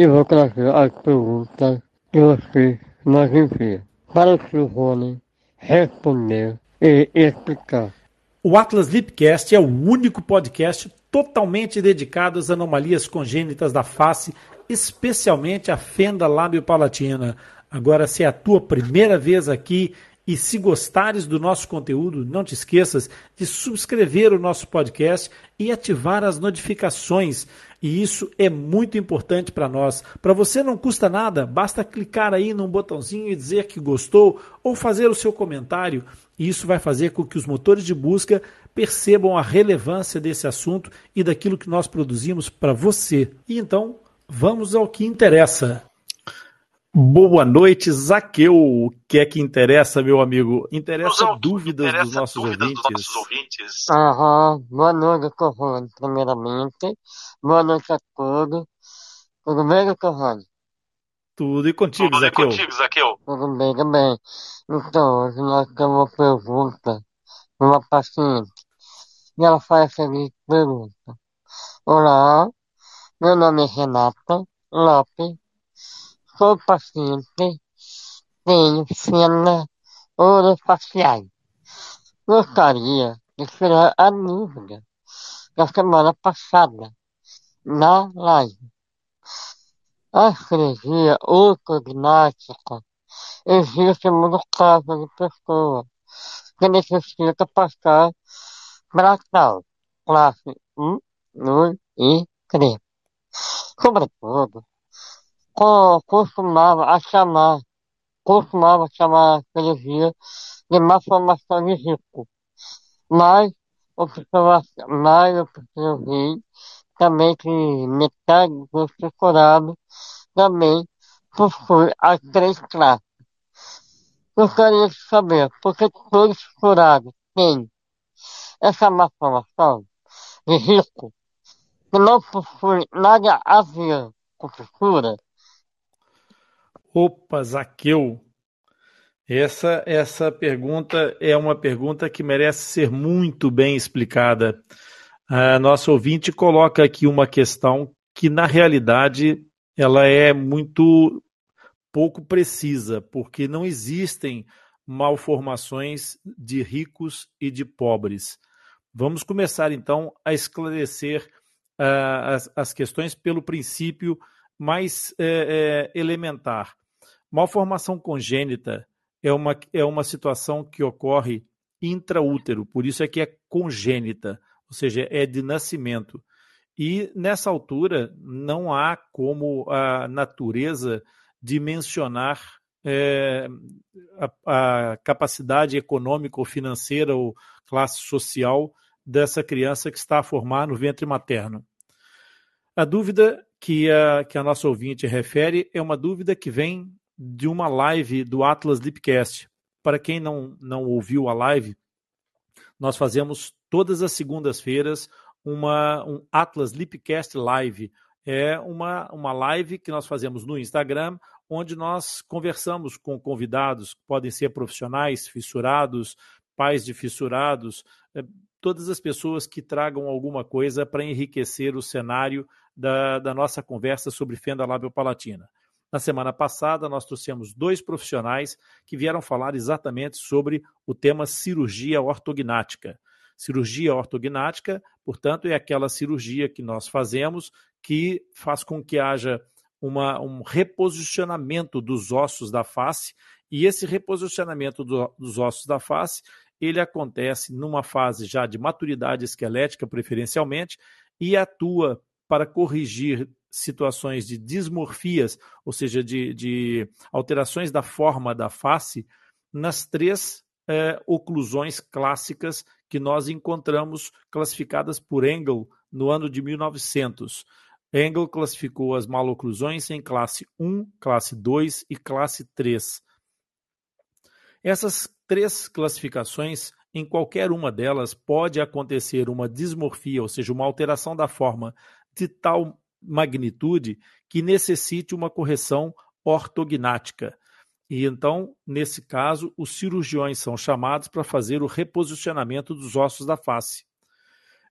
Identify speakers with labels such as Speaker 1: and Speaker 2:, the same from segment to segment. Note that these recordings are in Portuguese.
Speaker 1: e vou trazer as perguntas que você nos envia para o Silvone responder e explicar.
Speaker 2: O Atlas Lipcast é o único podcast totalmente dedicado às anomalias congênitas da face, especialmente a fenda lábio-palatina. Agora, se é a tua primeira vez aqui e se gostares do nosso conteúdo, não te esqueças de subscrever o nosso podcast e ativar as notificações e isso é muito importante para nós. Para você não custa nada, basta clicar aí num botãozinho e dizer que gostou ou fazer o seu comentário. E isso vai fazer com que os motores de busca percebam a relevância desse assunto e daquilo que nós produzimos para você. E então, vamos ao que interessa. Boa noite, Zaqueu. O que é que interessa, meu amigo? Interessa dúvidas, interessa dos, nossos dúvidas dos nossos ouvintes.
Speaker 1: Aham, boa noite, Corrone, primeiramente. Boa noite a todos. Tudo bem, Corrone?
Speaker 2: Tudo e contigo, Tudo Zaqueu?
Speaker 1: E contigo, Zaqueu? Tudo bem também. Então, hoje nós temos uma pergunta de uma paciente. E ela faz a seguinte pergunta. Olá, meu nome é Renata Lopes sou paciente, tenho cena orofaciais. Gostaria de tirar a dúvida da semana passada, na live. A cirurgia ortognática existe no caso de pessoa que necessita passar para tal classe 1, 2 e 3. Sobretudo, costumava a chamar, costumava chamar a cirurgia de malformação de risco. Mas, mas eu observei também que metade dos procurados também possui as três classes. Gostaria de saber por que todos os procurados têm essa malformação de risco que não possui nada a ver com fissura
Speaker 2: Opa, Zaqueu. Essa, essa pergunta é uma pergunta que merece ser muito bem explicada. A nossa ouvinte coloca aqui uma questão que, na realidade, ela é muito pouco precisa, porque não existem malformações de ricos e de pobres. Vamos começar, então, a esclarecer uh, as, as questões pelo princípio mais é, é, elementar. Malformação congênita é uma, é uma situação que ocorre intraútero, por isso é que é congênita, ou seja, é de nascimento. E nessa altura não há como a natureza dimensionar é, a, a, capacidade econômica ou financeira ou classe social dessa criança que está a formar no ventre materno. A dúvida que a, que a nossa ouvinte refere é uma dúvida que vem de uma live do Atlas Lipcast. Para quem não, não ouviu a live, nós fazemos todas as segundas-feiras uma um Atlas Lipcast Live. É uma, uma live que nós fazemos no Instagram, onde nós conversamos com convidados, podem ser profissionais, fissurados, pais de fissurados, é, todas as pessoas que tragam alguma coisa para enriquecer o cenário da, da nossa conversa sobre fenda lábio-palatina. Na semana passada, nós trouxemos dois profissionais que vieram falar exatamente sobre o tema cirurgia ortognática. Cirurgia ortognática, portanto, é aquela cirurgia que nós fazemos que faz com que haja uma, um reposicionamento dos ossos da face, e esse reposicionamento do, dos ossos da face ele acontece numa fase já de maturidade esquelética, preferencialmente, e atua para corrigir situações de dismorfias, ou seja, de, de alterações da forma da face, nas três é, oclusões clássicas que nós encontramos classificadas por Engel no ano de 1900. Engel classificou as maloclusões em classe 1, classe 2 e classe 3. Essas três classificações, em qualquer uma delas pode acontecer uma dismorfia, ou seja, uma alteração da forma de tal magnitude que necessite uma correção ortognática. E então, nesse caso, os cirurgiões são chamados para fazer o reposicionamento dos ossos da face.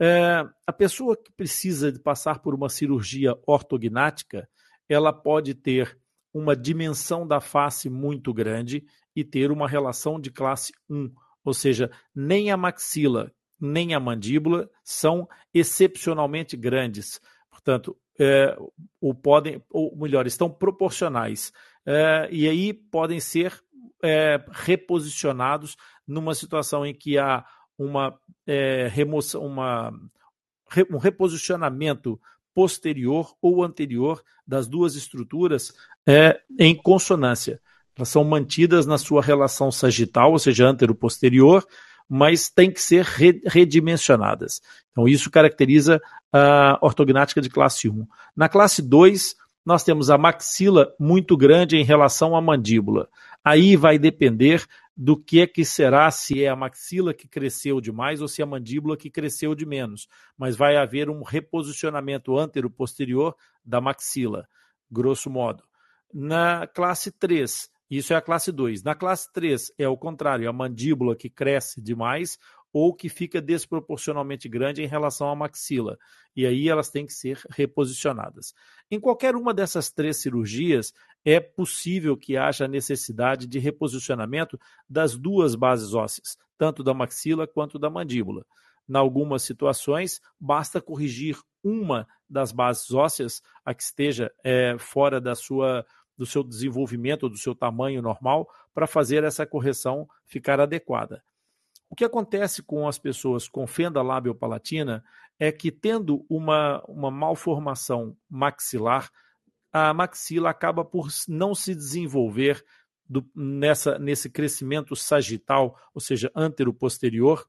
Speaker 2: É, a pessoa que precisa de passar por uma cirurgia ortognática, ela pode ter uma dimensão da face muito grande e ter uma relação de classe 1, ou seja, nem a maxila nem a mandíbula são excepcionalmente grandes. Portanto, é, ou podem, ou melhor, estão proporcionais. É, e aí podem ser é, reposicionados numa situação em que há uma, é, remoção, uma, um reposicionamento posterior ou anterior das duas estruturas é, em consonância. Elas são mantidas na sua relação sagital, ou seja, antero-posterior, mas têm que ser redimensionadas. Então, isso caracteriza a ortognática de classe 1. Na classe 2, nós temos a maxila muito grande em relação à mandíbula. Aí vai depender do que é que será, se é a maxila que cresceu demais ou se é a mandíbula que cresceu de menos. Mas vai haver um reposicionamento antero-posterior da maxila, grosso modo. Na classe 3, isso é a classe 2. Na classe 3 é o contrário, é a mandíbula que cresce demais ou que fica desproporcionalmente grande em relação à maxila. E aí elas têm que ser reposicionadas. Em qualquer uma dessas três cirurgias, é possível que haja necessidade de reposicionamento das duas bases ósseas, tanto da maxila quanto da mandíbula. Em algumas situações, basta corrigir uma das bases ósseas, a que esteja é, fora da sua, do seu desenvolvimento, do seu tamanho normal, para fazer essa correção ficar adequada. O que acontece com as pessoas com fenda lábio-palatina é que, tendo uma, uma malformação maxilar, a maxila acaba por não se desenvolver do, nessa, nesse crescimento sagital, ou seja, antero-posterior,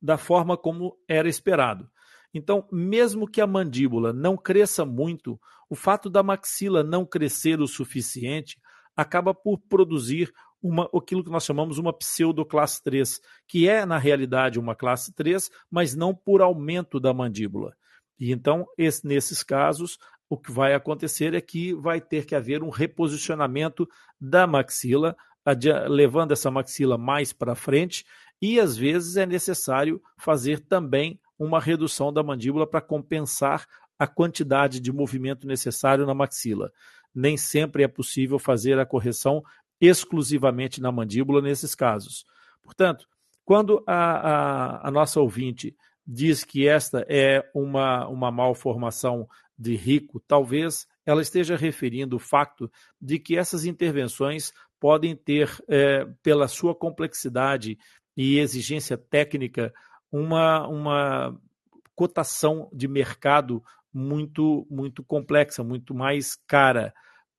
Speaker 2: da forma como era esperado. Então, mesmo que a mandíbula não cresça muito, o fato da maxila não crescer o suficiente acaba por produzir uma, aquilo que nós chamamos uma pseudoclasse 3, que é, na realidade, uma classe 3, mas não por aumento da mandíbula. E então, esse, nesses casos, o que vai acontecer é que vai ter que haver um reposicionamento da maxila, levando essa maxila mais para frente, e às vezes é necessário fazer também uma redução da mandíbula para compensar a quantidade de movimento necessário na maxila. Nem sempre é possível fazer a correção exclusivamente na mandíbula nesses casos. Portanto, quando a, a, a nossa ouvinte diz que esta é uma, uma malformação de rico, talvez ela esteja referindo o fato de que essas intervenções podem ter, é, pela sua complexidade e exigência técnica, uma, uma cotação de mercado muito, muito complexa, muito mais cara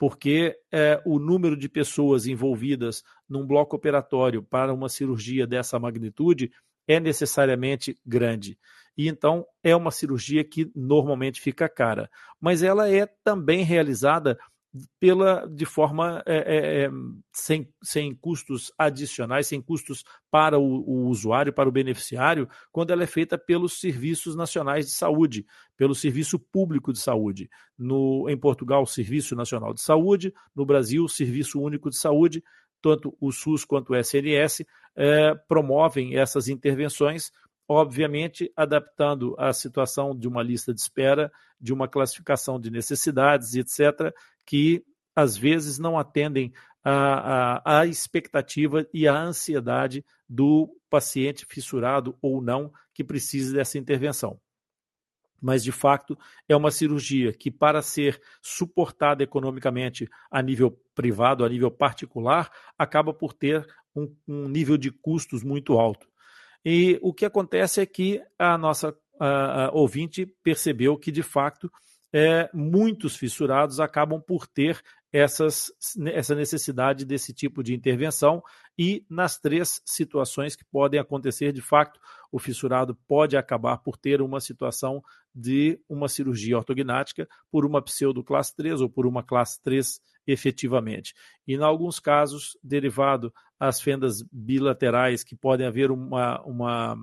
Speaker 2: porque é, o número de pessoas envolvidas num bloco operatório para uma cirurgia dessa magnitude é necessariamente grande. E então é uma cirurgia que normalmente fica cara. Mas ela é também realizada pela de forma é, é, é, sem, sem custos adicionais, sem custos para o, o, usuário, para o beneficiário, quando ela é feita pelos serviços nacionais de saúde, pelo serviço público de saúde. No, em Portugal, Serviço Nacional de Saúde, no Brasil, Serviço Único de Saúde, tanto o SUS quanto o SNS é, promovem essas intervenções obviamente adaptando a situação de uma lista de espera, de uma classificação de necessidades, etc., que às vezes não atendem à, à, expectativa e à ansiedade do paciente fissurado ou não que precise dessa intervenção. Mas, de fato, é uma cirurgia que, para ser suportada economicamente a nível privado, a nível particular, acaba por ter um, um nível de custos muito alto. E o que acontece é que a nossa a, a ouvinte percebeu que, de fato, é, muitos fissurados acabam por ter essas, essa necessidade desse tipo de intervenção e nas três situações que podem acontecer, de fato, o fissurado pode acabar por ter uma situação de uma cirurgia ortognática por uma pseudo classe 3 ou por uma classe 3 efetivamente. E, em alguns casos, derivado às fendas bilaterais, que podem haver uma, uma,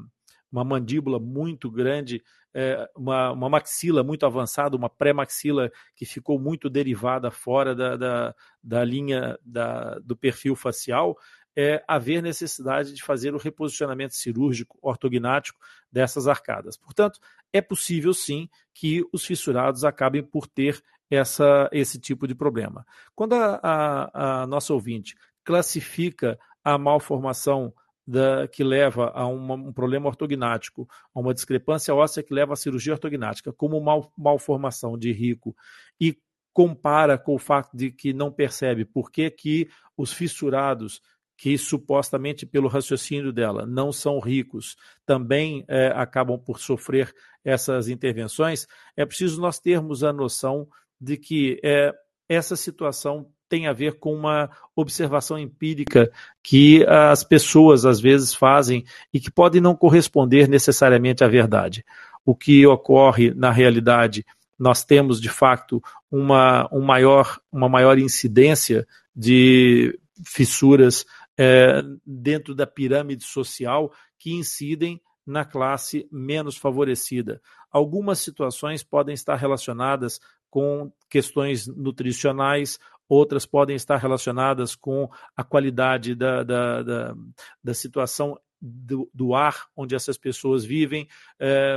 Speaker 2: uma mandíbula muito grande é, uma, uma maxila muito avançada, uma pré-maxila que ficou muito derivada fora da, da, da linha da, do perfil facial, é, haver necessidade de fazer o reposicionamento cirúrgico ortognático dessas arcadas. Portanto, é possível sim que os fissurados acabem por ter essa, esse tipo de problema. Quando a, a, a nossa ouvinte classifica a malformação da, que leva a uma, um problema ortognático, a uma discrepância óssea que leva à cirurgia ortognática, como mal, malformação de rico, e compara com o fato de que não percebe por que, que os fissurados, que supostamente pelo raciocínio dela não são ricos, também é, acabam por sofrer essas intervenções, é preciso nós termos a noção de que é, essa situação tem a ver com uma observação empírica que as pessoas às vezes fazem e que pode não corresponder necessariamente à verdade. O que ocorre na realidade, nós temos de fato uma, um maior, uma maior incidência de fissuras é, dentro da pirâmide social que incidem na classe menos favorecida. Algumas situações podem estar relacionadas com questões nutricionais outras podem estar relacionadas com a qualidade da, da, da, da situação do, do, ar onde essas pessoas vivem, é,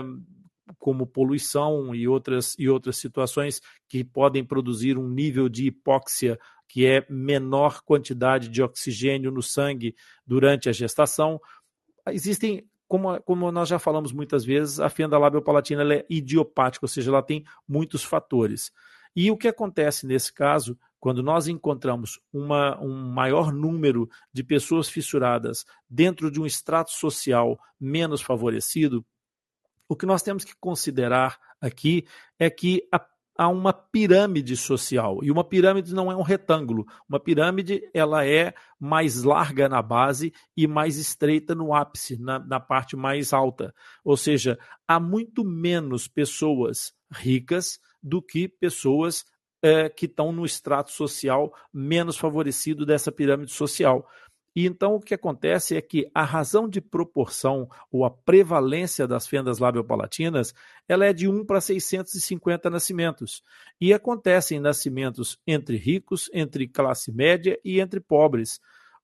Speaker 2: como poluição e outras, e outras situações que podem produzir um nível de hipóxia que é menor quantidade de oxigênio no sangue durante a gestação. Existem como, como, nós já falamos muitas vezes, a fenda labiopalatina é idiopática, ou seja, ela tem muitos fatores. E o que acontece nesse caso quando nós encontramos uma, um maior número de pessoas fissuradas dentro de um extrato social menos favorecido, o que nós temos que considerar aqui é que a, há uma pirâmide social e uma pirâmide não é um retângulo. Uma pirâmide ela é mais larga na base e mais estreita no ápice, na, na parte mais alta. Ou seja, há muito menos pessoas ricas do que pessoas é, que estão no extrato social menos favorecido dessa pirâmide social. E então o que acontece é que a razão de proporção ou a prevalência das fendas labiopalatinas, ela é de 1 para 650 nascimentos. E acontecem nascimentos entre ricos, entre classe média e entre pobres.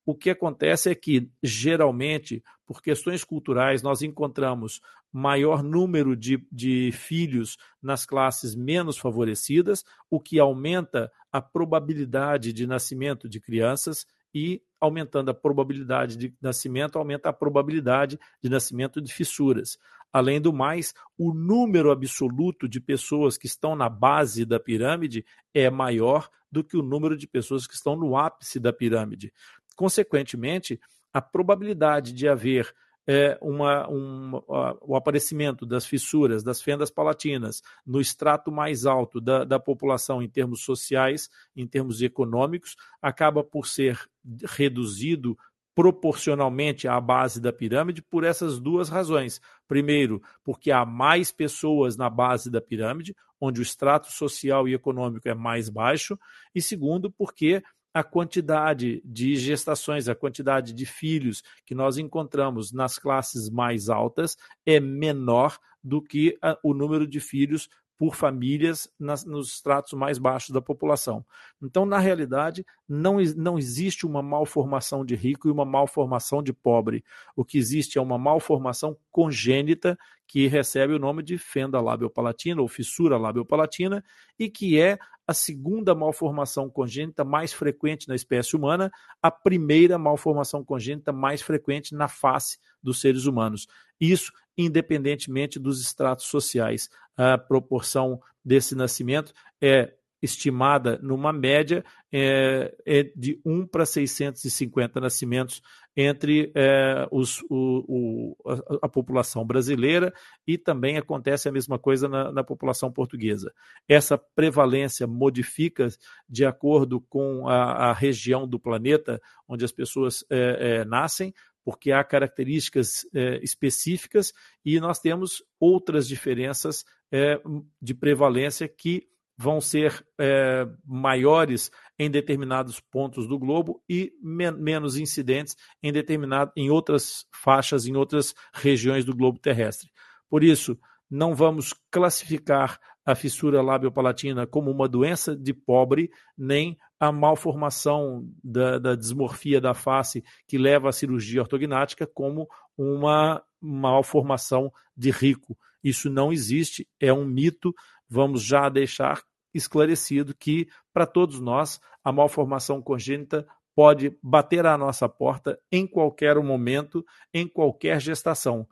Speaker 2: O que acontece é que, geralmente, por questões culturais, nós encontramos maior número de, de filhos nas classes menos favorecidas, o que aumenta a probabilidade de nascimento de crianças e, aumentando a probabilidade de nascimento, aumenta a probabilidade de nascimento de fissuras. Além do mais, o número absoluto de pessoas que estão na base da pirâmide é maior do que o número de pessoas que estão no ápice da pirâmide. Consequentemente, a probabilidade de haver é, uma, um, o aparecimento das fissuras, das fendas palatinas, no extrato mais alto da, da população em termos sociais, em termos econômicos, acaba por ser reduzido proporcionalmente à base da pirâmide por essas duas razões. Primeiro, porque há mais pessoas na base da pirâmide, onde o extrato social e econômico é mais baixo, e segundo, porque a quantidade de gestações, a quantidade de filhos que nós encontramos nas classes mais altas é menor do que a, o número de filhos por famílias nas, nos estratos mais baixos da população. Então, na realidade, não, não existe uma malformação de rico e uma malformação de pobre. O que existe é uma malformação congênita que recebe o nome de fenda labiopalatina ou fissura labiopalatina e que é a segunda malformação congênita mais frequente na espécie humana, a primeira malformação congênita mais frequente na face dos seres humanos. Isso independentemente dos estratos sociais. A proporção desse nascimento é estimada numa média é, é de 1 para 650 nascimentos entre é, os, o, o, a, a, população brasileira e também acontece a mesma coisa na, na, população portuguesa. Essa prevalência modifica de acordo com a, a região do planeta onde as pessoas é, é nascem, porque há características é, específicas e nós temos outras diferenças é, de prevalência que vão ser é, maiores em determinados pontos do globo e men menos incidentes em determinado, em outras faixas, em outras regiões do globo terrestre. Por isso, não vamos classificar a fissura labiopalatina como uma doença de pobre, nem a malformação da, da dismorfia da face que leva à cirurgia ortognática como uma malformação de rico. Isso não existe, é um mito. Vamos já deixar esclarecido que, para todos nós, a malformação congênita pode bater à nossa porta em qualquer momento, em qualquer gestação.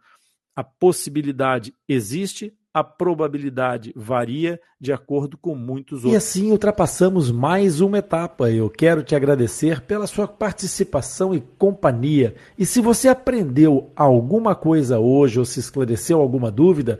Speaker 2: A possibilidade existe, a probabilidade varia de acordo com muitos outros.
Speaker 3: E assim ultrapassamos mais uma etapa. Eu quero te agradecer pela sua participação e companhia. E se você aprendeu alguma coisa hoje ou se esclareceu alguma dúvida,